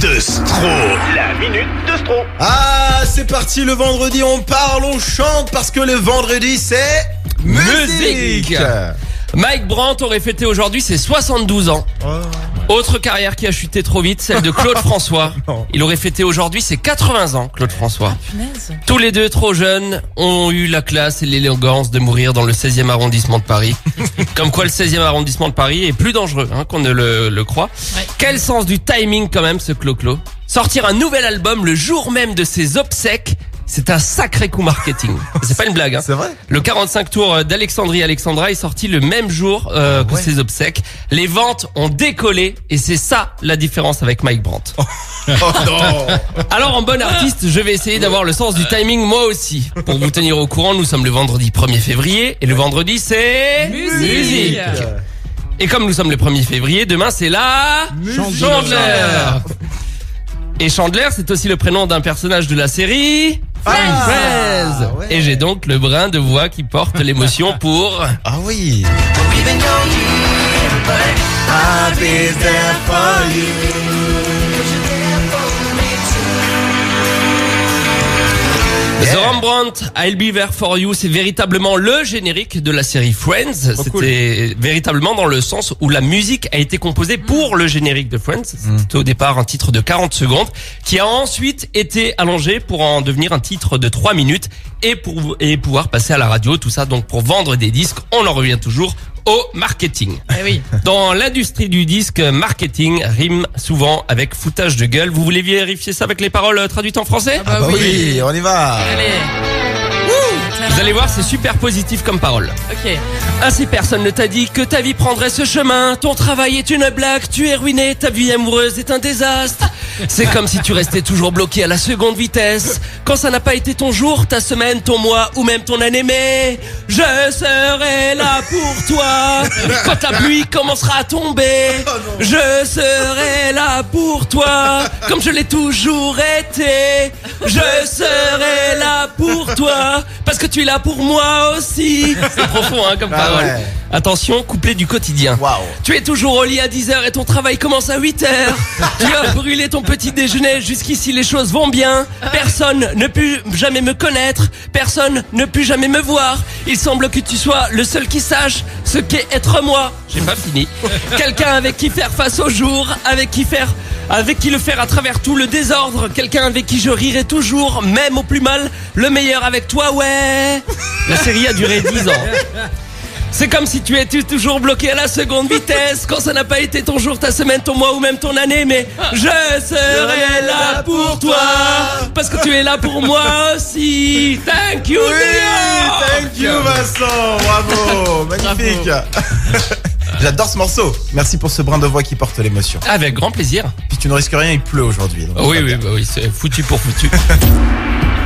de Stro. La minute de Stro. Ah, c'est parti, le vendredi, on parle, on chante, parce que le vendredi, c'est... Musique. Mike Brandt aurait fêté aujourd'hui ses 72 ans. Oh. Autre carrière qui a chuté trop vite, celle de Claude François. Il aurait fêté aujourd'hui ses 80 ans, Claude François. Punaise. Tous les deux trop jeunes ont eu la classe et l'élégance de mourir dans le 16e arrondissement de Paris. Comme quoi le 16e arrondissement de Paris est plus dangereux hein, qu'on ne le, le croit. Ouais. Quel sens du timing quand même ce Clo-Clo? Sortir un nouvel album le jour même de ses obsèques, c'est un sacré coup marketing. C'est pas une blague. Hein. C'est vrai Le 45 tours d'Alexandrie Alexandra est sorti le même jour euh, que ouais. ses obsèques. Les ventes ont décollé et c'est ça la différence avec Mike Brandt. Oh non Alors en bon artiste, je vais essayer d'avoir le sens du timing moi aussi. Pour vous tenir au courant, nous sommes le vendredi 1er février et le vendredi c'est Musique. Et comme nous sommes le 1er février, demain c'est la Chandler. Et Chandler, c'est aussi le prénom d'un personnage de la série Ah, Friends. ouais. Et j'ai donc le brin de voix qui porte l'émotion pour Ah oui I'll be there for The Rembrandt, I'll Be There For You, c'est véritablement le générique de la série Friends. C'était véritablement dans le sens où la musique a été composée pour le générique de Friends. C'était au départ un titre de 40 secondes qui a ensuite été allongé pour en devenir un titre de 3 minutes et pour et pouvoir passer à la radio, tout ça donc pour vendre des disques. On en revient toujours au marketing. Eh oui. Dans l'industrie du disque, marketing rime souvent avec foutage de gueule. Vous voulez vérifier ça avec les paroles euh, traduites en français? Ah Bah oui, on y va Allez. Vous allez voir, c'est super positif comme parole. Ok. Ainsi personne ne t'a dit que ta vie prendrait ce chemin. Ton travail est une blague, tu es ruiné, ta vie amoureuse est un désastre. C'est comme si tu restais toujours bloqué à la seconde vitesse. Quand ça n'a pas été ton jour, ta semaine, ton mois ou même ton année, mais je serai là pour toi. Quand la pluie commencera à tomber, je serai là pour toi. Comme je l'ai toujours été, je serai là pour toi. Parce que tu es là pour moi aussi. C'est profond, hein, comme Ah parole. ouais. Attention, couplet du quotidien. Tu es toujours au lit à 10h et ton travail commence à 8h. tu as brûlé ton petit déjeuner, jusqu'ici les choses vont bien. Personne ne peut jamais me connaître, personne ne peut jamais me voir. Il semble que tu sois le seul qui sache ce qu'est être moi. J'ai pas fini. Quelqu'un avec qui faire face au jour, avec qui faire avec qui le faire à travers tout le désordre, quelqu'un avec qui je rirai toujours, même au plus mal, le meilleur avec toi, ouais. La série a duré 10 ans. C'est comme si tu étais toujours bloqué à la seconde vitesse. Quand ça n'a pas été ton jour, ta semaine, ton mois ou même ton année. Mais je serai là pour toi. Parce que tu es là pour moi aussi. Thank you Oui, thank you Vincent. Bravo. Magnifique. J'adore ce morceau. Merci pour ce brin de voix qui porte l'émotion. Avec grand plaisir. Puis tu ne risques rien, il pleut aujourd'hui. Oui, oui, bah oui, c'est foutu pour foutu